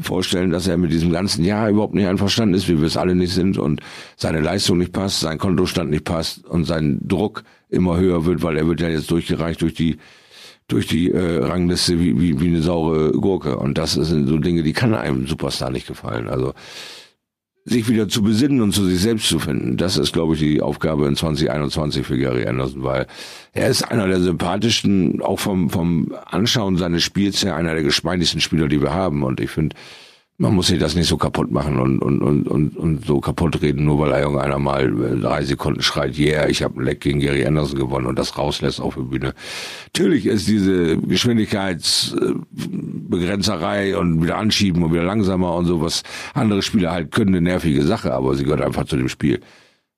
vorstellen, dass er mit diesem ganzen Jahr überhaupt nicht einverstanden ist, wie wir es alle nicht sind und seine Leistung nicht passt, sein Kontostand nicht passt und sein Druck immer höher wird, weil er wird ja jetzt durchgereicht durch die durch die äh, Rangliste wie, wie, wie eine saure Gurke. Und das sind so Dinge, die kann einem Superstar nicht gefallen. Also sich wieder zu besinnen und zu sich selbst zu finden. Das ist, glaube ich, die Aufgabe in 2021 für Gary Anderson, weil er ist einer der sympathischsten, auch vom, vom Anschauen seines Spiels her, einer der geschmeidigsten Spieler, die wir haben. Und ich finde, man muss sich das nicht so kaputt machen und, und, und, und, und so kaputt reden, nur weil irgendeiner mal äh, drei Sekunden schreit, yeah, ich habe einen Leck gegen Gary Anderson gewonnen und das rauslässt auf der Bühne. Natürlich ist diese Geschwindigkeitsbegrenzerei und wieder anschieben und wieder langsamer und so, was andere Spieler halt können, eine nervige Sache, aber sie gehört einfach zu dem Spiel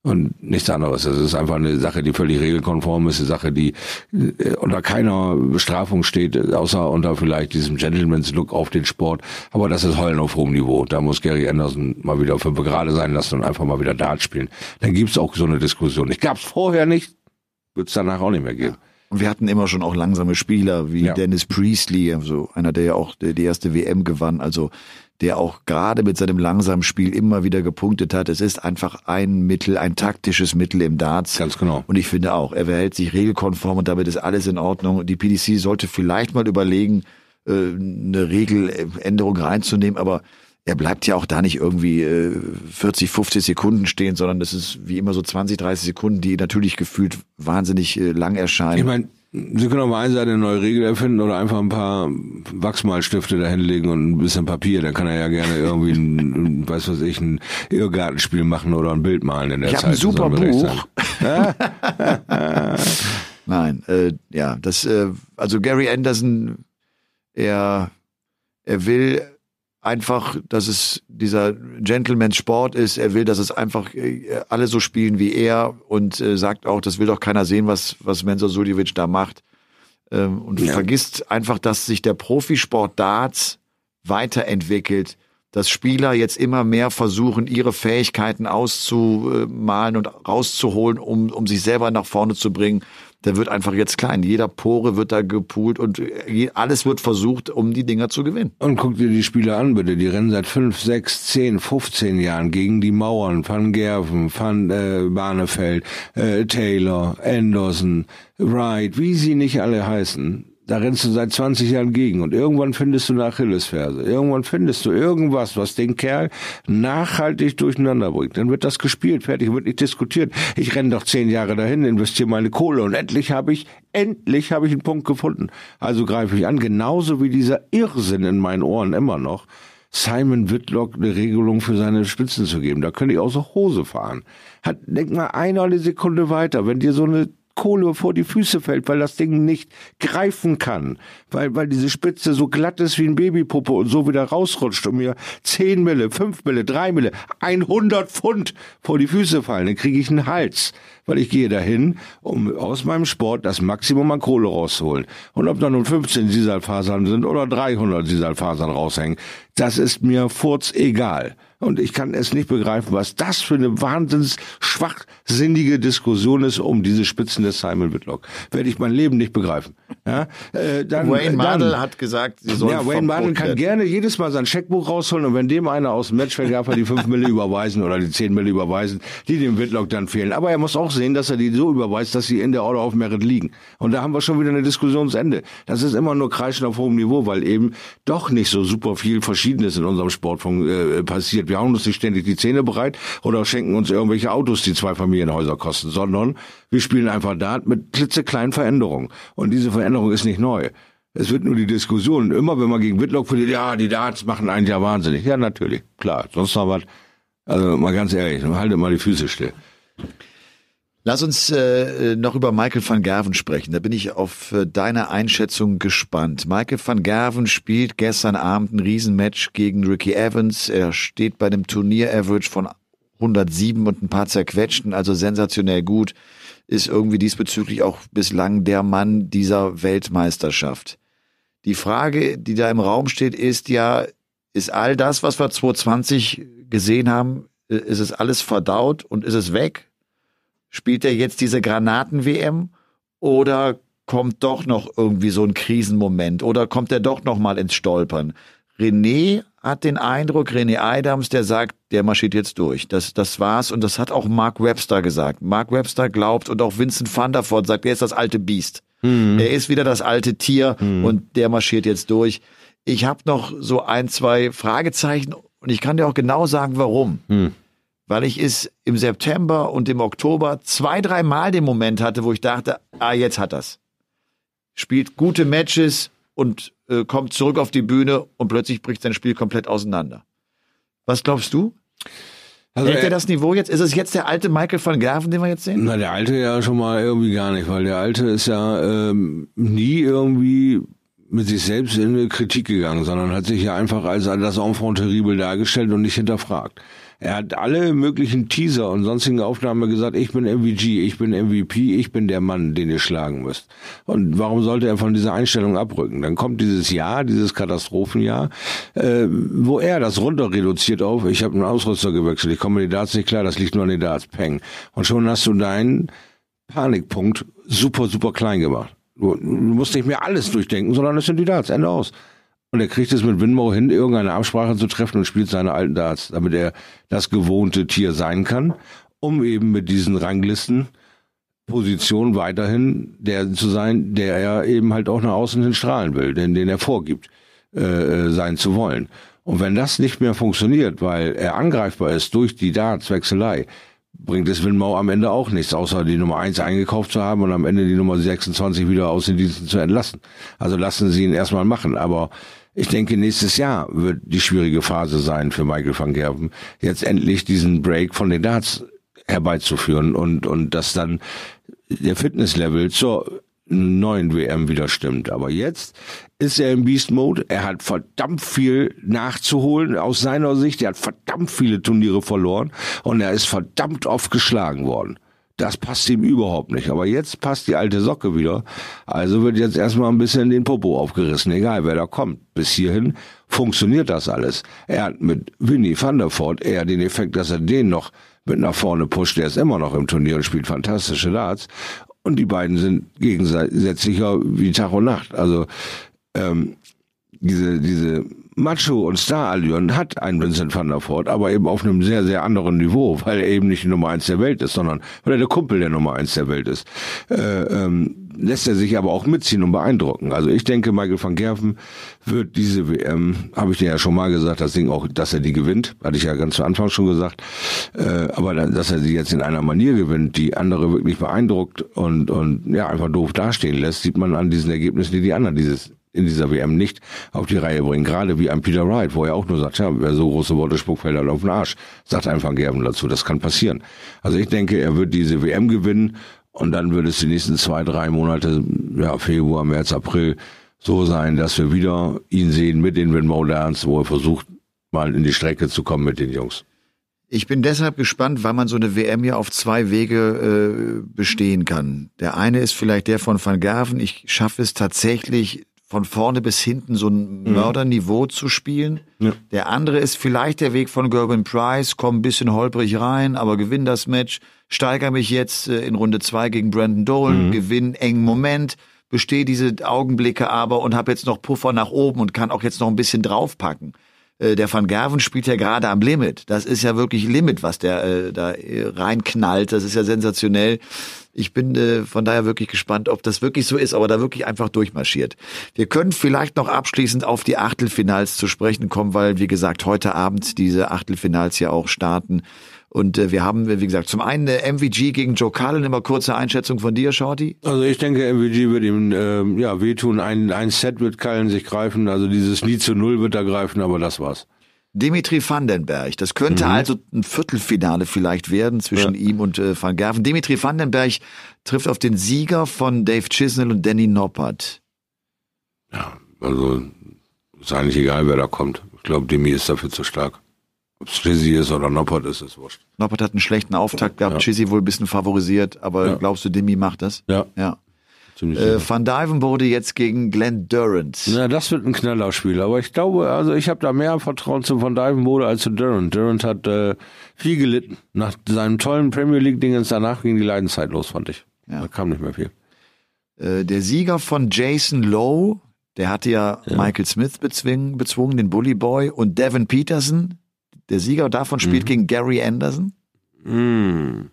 und nichts anderes. Es ist einfach eine Sache, die völlig regelkonform ist, eine Sache, die äh, unter keiner Bestrafung steht, außer unter vielleicht diesem Gentleman's Look auf den Sport. Aber das ist Heulen auf hohem Niveau. Da muss Gary Anderson mal wieder fünf gerade sein lassen und einfach mal wieder Dart spielen. Dann gibt's auch so eine Diskussion. Ich gab's vorher nicht, wird's danach auch nicht mehr geben. Und wir hatten immer schon auch langsame Spieler wie ja. Dennis Priestley, also einer, der ja auch die erste WM gewann. Also der auch gerade mit seinem langsamen Spiel immer wieder gepunktet hat. Es ist einfach ein Mittel, ein taktisches Mittel im Darts. Ganz genau. Und ich finde auch, er verhält sich regelkonform und damit ist alles in Ordnung. Die PDC sollte vielleicht mal überlegen, äh, eine Regeländerung reinzunehmen, aber er bleibt ja auch da nicht irgendwie 40, äh, 50 Sekunden stehen, sondern das ist wie immer so 20, 30 Sekunden, die natürlich gefühlt wahnsinnig äh, lang erscheinen. Ich meine, Sie können auf der einen Seite eine neue Regel erfinden oder einfach ein paar Wachsmalstifte dahinlegen und ein bisschen Papier. Dann kann er ja gerne irgendwie ein, weiß was ich, ein Irrgartenspiel machen oder ein Bild malen in der ich Zeit. Ein super Buch. Nein, äh, ja, das, äh, also Gary Anderson, er, er will einfach, dass es dieser Gentleman's Sport ist. Er will, dass es einfach äh, alle so spielen wie er und äh, sagt auch, das will doch keiner sehen, was, was Mensur Suljovic da macht. Ähm, und ja. vergisst einfach, dass sich der Profisport Darts weiterentwickelt, dass Spieler jetzt immer mehr versuchen, ihre Fähigkeiten auszumalen und rauszuholen, um, um sich selber nach vorne zu bringen der wird einfach jetzt klein. Jeder Pore wird da gepoolt und alles wird versucht, um die Dinger zu gewinnen. Und guck dir die Spieler an, bitte. Die rennen seit 5, 6, 10, 15 Jahren gegen die Mauern. Van Gerven, Van äh, Barnefeld, äh, Taylor, Anderson, Wright, wie sie nicht alle heißen da rennst du seit 20 Jahren gegen und irgendwann findest du eine Achillesferse. Irgendwann findest du irgendwas, was den Kerl nachhaltig durcheinander bringt. Dann wird das gespielt, fertig, wird nicht diskutiert. Ich renne doch zehn Jahre dahin, investiere meine Kohle und endlich habe ich, endlich habe ich einen Punkt gefunden. Also greife ich an, genauso wie dieser Irrsinn in meinen Ohren immer noch. Simon Whitlock eine Regelung für seine Spitzen zu geben. Da könnte ich außer Hose fahren. Hat, denk mal eine Sekunde weiter. Wenn dir so eine Kohle vor die Füße fällt, weil das Ding nicht greifen kann, weil, weil diese Spitze so glatt ist wie ein Babypuppe und so wieder rausrutscht und mir 10 Mille, 5 Mille, 3 Mille, 100 Pfund vor die Füße fallen, dann kriege ich einen Hals, weil ich gehe dahin, um aus meinem Sport das Maximum an Kohle rauszuholen. Und ob da nun 15 Sisalfasern sind oder 300 Sisalfasern raushängen, das ist mir furz egal. Und ich kann es nicht begreifen, was das für eine wahnsinns schwachsinnige Diskussion ist um diese Spitzen des Simon Whitlock. Werde ich mein Leben nicht begreifen. Ja, äh, dann, Wayne Mardell hat gesagt, sie sollen Ja, Wayne Mardell kann gerne jedes Mal sein Scheckbuch rausholen und wenn dem einer aus dem Match einfach die 5 Mille überweisen oder die 10 Mille überweisen, die dem Whitlock dann fehlen. Aber er muss auch sehen, dass er die so überweist, dass sie in der Order of Merit liegen. Und da haben wir schon wieder eine Diskussionsende. Das ist immer nur Kreischen auf hohem Niveau, weil eben doch nicht so super viel Verschiedenes in unserem Sport äh, passiert wir hauen uns nicht ständig die Zähne bereit oder schenken uns irgendwelche Autos, die zwei Familienhäuser kosten, sondern wir spielen einfach Dart mit klitzekleinen Veränderungen. Und diese Veränderung ist nicht neu. Es wird nur die Diskussion, immer wenn man gegen Whitlock verliert, ja, die Darts machen einen ja wahnsinnig. Ja, natürlich, klar. Sonst noch was. Also mal ganz ehrlich, haltet mal die Füße still. Lass uns äh, noch über Michael van Gerven sprechen. Da bin ich auf äh, deine Einschätzung gespannt. Michael van Gerven spielt gestern Abend ein Riesenmatch gegen Ricky Evans. Er steht bei einem Turnier-Average von 107 und ein paar zerquetschten, also sensationell gut. Ist irgendwie diesbezüglich auch bislang der Mann dieser Weltmeisterschaft. Die Frage, die da im Raum steht, ist ja, ist all das, was wir 2020 gesehen haben, äh, ist es alles verdaut und ist es weg? Spielt er jetzt diese Granaten-WM oder kommt doch noch irgendwie so ein Krisenmoment oder kommt er doch noch mal ins Stolpern? René hat den Eindruck, René Adams, der sagt, der marschiert jetzt durch. Das, das war's und das hat auch Mark Webster gesagt. Mark Webster glaubt und auch Vincent van der Voort sagt, er ist das alte Biest. Mhm. Er ist wieder das alte Tier mhm. und der marschiert jetzt durch. Ich habe noch so ein, zwei Fragezeichen und ich kann dir auch genau sagen, warum. Mhm. Weil ich es im September und im Oktober zwei, drei Mal den Moment hatte, wo ich dachte, ah, jetzt hat das. Spielt gute Matches und äh, kommt zurück auf die Bühne und plötzlich bricht sein Spiel komplett auseinander. Was glaubst du? Also Hält er das Niveau jetzt? Ist es jetzt der alte Michael van Gerven, den wir jetzt sehen? Na, der alte ja schon mal irgendwie gar nicht, weil der alte ist ja ähm, nie irgendwie mit sich selbst in eine Kritik gegangen, sondern hat sich ja einfach als das Enfant terrible dargestellt und nicht hinterfragt. Er hat alle möglichen Teaser und sonstigen Aufnahmen gesagt, ich bin MVG, ich bin MVP, ich bin der Mann, den ihr schlagen müsst. Und warum sollte er von dieser Einstellung abrücken? Dann kommt dieses Jahr, dieses Katastrophenjahr, äh, wo er das runter reduziert auf, ich habe einen Ausrüster gewechselt, ich komme mit den Darts nicht klar, das liegt nur an den Darts, peng. Und schon hast du deinen Panikpunkt super, super klein gemacht. Du, du musst nicht mehr alles durchdenken, sondern es sind die Darts, Ende aus. Und er kriegt es mit Winmo hin, irgendeine Absprache zu treffen und spielt seine alten Darts, damit er das gewohnte Tier sein kann, um eben mit diesen Ranglisten Position weiterhin der zu sein, der er eben halt auch nach außen hin strahlen will, den, den er vorgibt, äh, äh, sein zu wollen. Und wenn das nicht mehr funktioniert, weil er angreifbar ist durch die Darts-Wechselei, bringt es Winmau am Ende auch nichts, außer die Nummer eins eingekauft zu haben und am Ende die Nummer 26 wieder aus den Diensten zu entlassen. Also lassen Sie ihn erstmal machen. Aber ich denke, nächstes Jahr wird die schwierige Phase sein für Michael van Gerven, jetzt endlich diesen Break von den Darts herbeizuführen und, und dass dann der Fitnesslevel zur neuen WM wieder stimmt. Aber jetzt ist er im Beast Mode. Er hat verdammt viel nachzuholen aus seiner Sicht. Er hat verdammt viele Turniere verloren und er ist verdammt oft geschlagen worden. Das passt ihm überhaupt nicht. Aber jetzt passt die alte Socke wieder. Also wird jetzt erstmal ein bisschen den Popo aufgerissen, egal wer da kommt. Bis hierhin funktioniert das alles. Er hat mit Winnie van der Voort eher den Effekt, dass er den noch mit nach vorne pusht. Der ist immer noch im Turnier und spielt fantastische Darts. Und die beiden sind gegensätzlicher wie Tag und Nacht. Also ähm, diese, diese Macho- und Star-Allüren hat ein Vincent van der Voort, aber eben auf einem sehr, sehr anderen Niveau, weil er eben nicht die Nummer eins der Welt ist, sondern weil er der Kumpel der Nummer eins der Welt ist. Äh, ähm, lässt er sich aber auch mitziehen und beeindrucken. Also ich denke, Michael van Gerven wird diese WM, habe ich dir ja schon mal gesagt, das Ding auch, dass er die gewinnt, hatte ich ja ganz zu Anfang schon gesagt, äh, aber dass er sie jetzt in einer Manier gewinnt, die andere wirklich beeindruckt und, und ja, einfach doof dastehen lässt, sieht man an diesen Ergebnissen, die die anderen dieses in dieser WM nicht auf die Reihe bringen. Gerade wie ein Peter Wright, wo er auch nur sagt, ja, wer so große Worte spuckt, fällt halt auf den Arsch. Sagt einfach Gerben dazu. Das kann passieren. Also ich denke, er wird diese WM gewinnen und dann wird es die nächsten zwei, drei Monate, ja, Februar, März, April, so sein, dass wir wieder ihn sehen mit den Win Dance, wo er versucht, mal in die Strecke zu kommen mit den Jungs. Ich bin deshalb gespannt, weil man so eine WM ja auf zwei Wege äh, bestehen kann. Der eine ist vielleicht der von Van Gerven. Ich schaffe es tatsächlich, von vorne bis hinten so ein mhm. Mörderniveau zu spielen. Ja. Der andere ist vielleicht der Weg von Gerben Price, komm ein bisschen holprig rein, aber gewinn das Match, steigere mich jetzt äh, in Runde zwei gegen Brandon Dolan, mhm. gewinn engen Moment, bestehe diese Augenblicke aber und habe jetzt noch Puffer nach oben und kann auch jetzt noch ein bisschen draufpacken. Äh, der Van Gerven spielt ja gerade am Limit. Das ist ja wirklich Limit, was der äh, da äh, reinknallt. Das ist ja sensationell. Ich bin äh, von daher wirklich gespannt, ob das wirklich so ist, aber da wirklich einfach durchmarschiert. Wir können vielleicht noch abschließend auf die Achtelfinals zu sprechen kommen, weil, wie gesagt, heute Abend diese Achtelfinals ja auch starten. Und äh, wir haben, wie gesagt, zum einen äh, MVG gegen Joe Cullen. Immer kurze Einschätzung von dir, Shorty. Also ich denke, MVG wird ihm ähm, ja wehtun. Ein, ein Set wird Cullen sich greifen. Also dieses Nie zu Null wird er greifen, aber das war's. Dimitri Vandenberg. Das könnte mhm. also ein Viertelfinale vielleicht werden zwischen ja. ihm und äh, Van Gerven. Dimitri Vandenberg trifft auf den Sieger von Dave Chisnell und Danny Noppert. Ja, also ist eigentlich egal, wer da kommt. Ich glaube, Demi ist dafür zu stark. Ob es Chizzy ist oder Noppert ist, ist wurscht. Noppert hat einen schlechten Auftakt gehabt, ja. Chizzy wohl ein bisschen favorisiert, aber ja. glaubst du, Demi macht das? Ja. Ja. Äh, Van Dyven wurde jetzt gegen Glenn Durant. Ja, das wird ein Knallerspiel. Aber ich glaube, also ich habe da mehr Vertrauen zu Van Dyven wurde als zu Durant. Durant hat äh, viel gelitten. Nach seinem tollen Premier League-Dingens danach ging die Leidenszeit los, fand ich. Ja. Da kam nicht mehr viel. Äh, der Sieger von Jason Lowe, der hatte ja, Ja. Michael Smith bezwingen, bezwungen, den Bully Boy, und Devin Peterson. Der Sieger davon spielt Mhm. gegen Gary Anderson. Hm.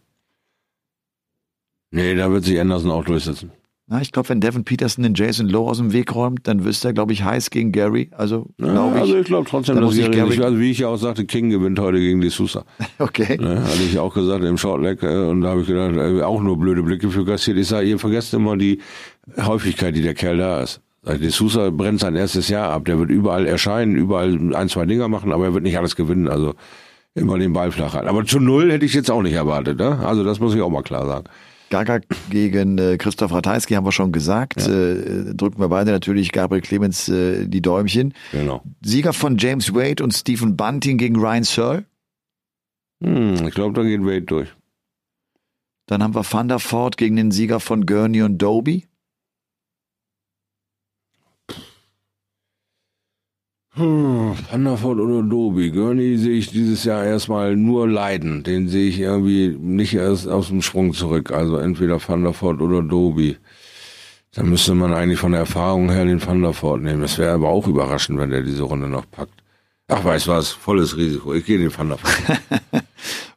Nee, da wird sich Anderson auch durchsetzen. Na, ich glaube, wenn Devin Peterson den Jason Lowe aus dem Weg räumt, dann wirst er, glaube ich, heiß gegen Gary. Also, Ja, glaube ich. also ich glaube trotzdem, Da dass muss ich Gary, nicht, also wie ich ja auch sagte, King gewinnt heute gegen die Sousa. Okay. Ne, hatte ich auch gesagt im Shortleg äh, und da habe ich gedacht, äh, auch nur blöde Blicke für kassiert. Ich sage, ihr vergesst immer die Häufigkeit, die der Kerl da ist. Ich, De Sousa brennt sein erstes Jahr ab. Der wird überall erscheinen, überall ein, zwei Dinger machen, aber er wird nicht alles gewinnen. Also immer den Ball flach halten. Aber zu null hätte ich jetzt auch nicht erwartet. Ne? Also das muss ich auch mal klar sagen. Gaga gegen äh, Christoph Ratajski haben wir schon gesagt. Äh, drücken wir beide natürlich Gabriel Clemens äh, die Däumchen. Genau. Sieger von James Wade und Stephen Bunting gegen Ryan Searle. Hm, ich glaube, da geht Wade durch. Dann haben wir Van der Voort gegen den Sieger von Gurney und Doby. Hm, Thunderford oder Doby. Gurney sehe ich dieses Jahr erstmal nur leiden. Den sehe ich irgendwie nicht erst aus dem Sprung zurück. Also entweder Thunderford oder Doby. Da müsste man eigentlich von der Erfahrung her den Thunderford nehmen. Das wäre aber auch überraschend, wenn der diese Runde noch packt. Ach, weiß was, volles Risiko. Ich gehe den Thunderford.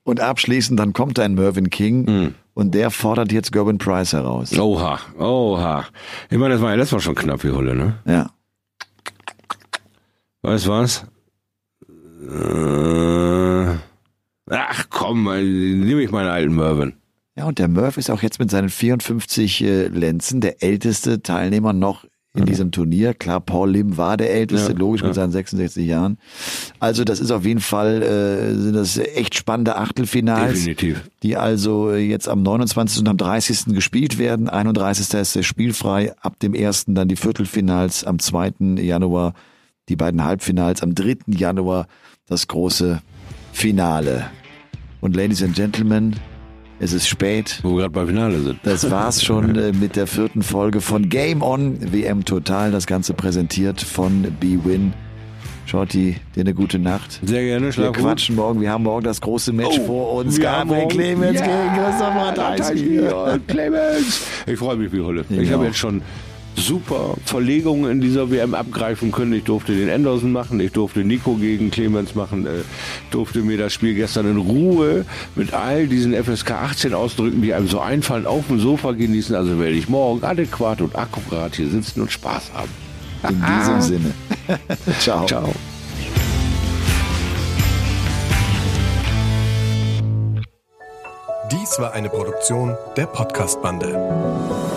Und abschließend dann kommt ein Mervyn King Hm. und der fordert jetzt Gerben Price heraus. Oha, oha. Ich meine, das war ja letztes Mal schon knapp, die Hulle, ne? Ja. Weißt was? Äh, ach komm, nehme ich meinen alten Mervyn. Ja, und der Murph ist auch jetzt mit seinen 54 äh, Lenzen der älteste Teilnehmer noch in diesem Turnier. Klar, Paul Lim war der älteste, Ja, logisch mit ja. seinen 66 Jahren. Also das ist auf jeden Fall, äh, sind das echt spannende Achtelfinals, Definitiv. die also äh, jetzt am 29. und am 30. gespielt werden. 31. ist der spielfrei, ab dem 1. dann die Viertelfinals, am 2. Januar die beiden Halbfinals, am 3. Januar das große Finale. Und Ladies and Gentlemen, es ist spät. Wo wir gerade beim Finale sind. Das war's schon äh, mit der vierten Folge von Game On WM Total. Das Ganze präsentiert von B-Win. Shorty, dir eine gute Nacht. Sehr gerne, Wir schlaf gut. quatschen morgen. Wir haben morgen das große Match Oh, vor uns. wir Gabriel Clemens Ja, gegen Christoph Ratajski. Ratajski, Clemens. Ich freue mich wie Hulle. Ich Genau. habe jetzt schon super Verlegungen in dieser WM abgreifen können. Ich durfte den Anderson machen, ich durfte Nico gegen Clemens machen, äh, durfte mir das Spiel gestern in Ruhe mit all diesen FSK 18 Ausdrücken, die einem so einfallen, auf dem Sofa genießen. Also werde ich morgen adäquat und akkurat hier sitzen und Spaß haben. In diesem Sinne. Ciao. Ciao. Dies war eine Produktion der Podcast-Bande.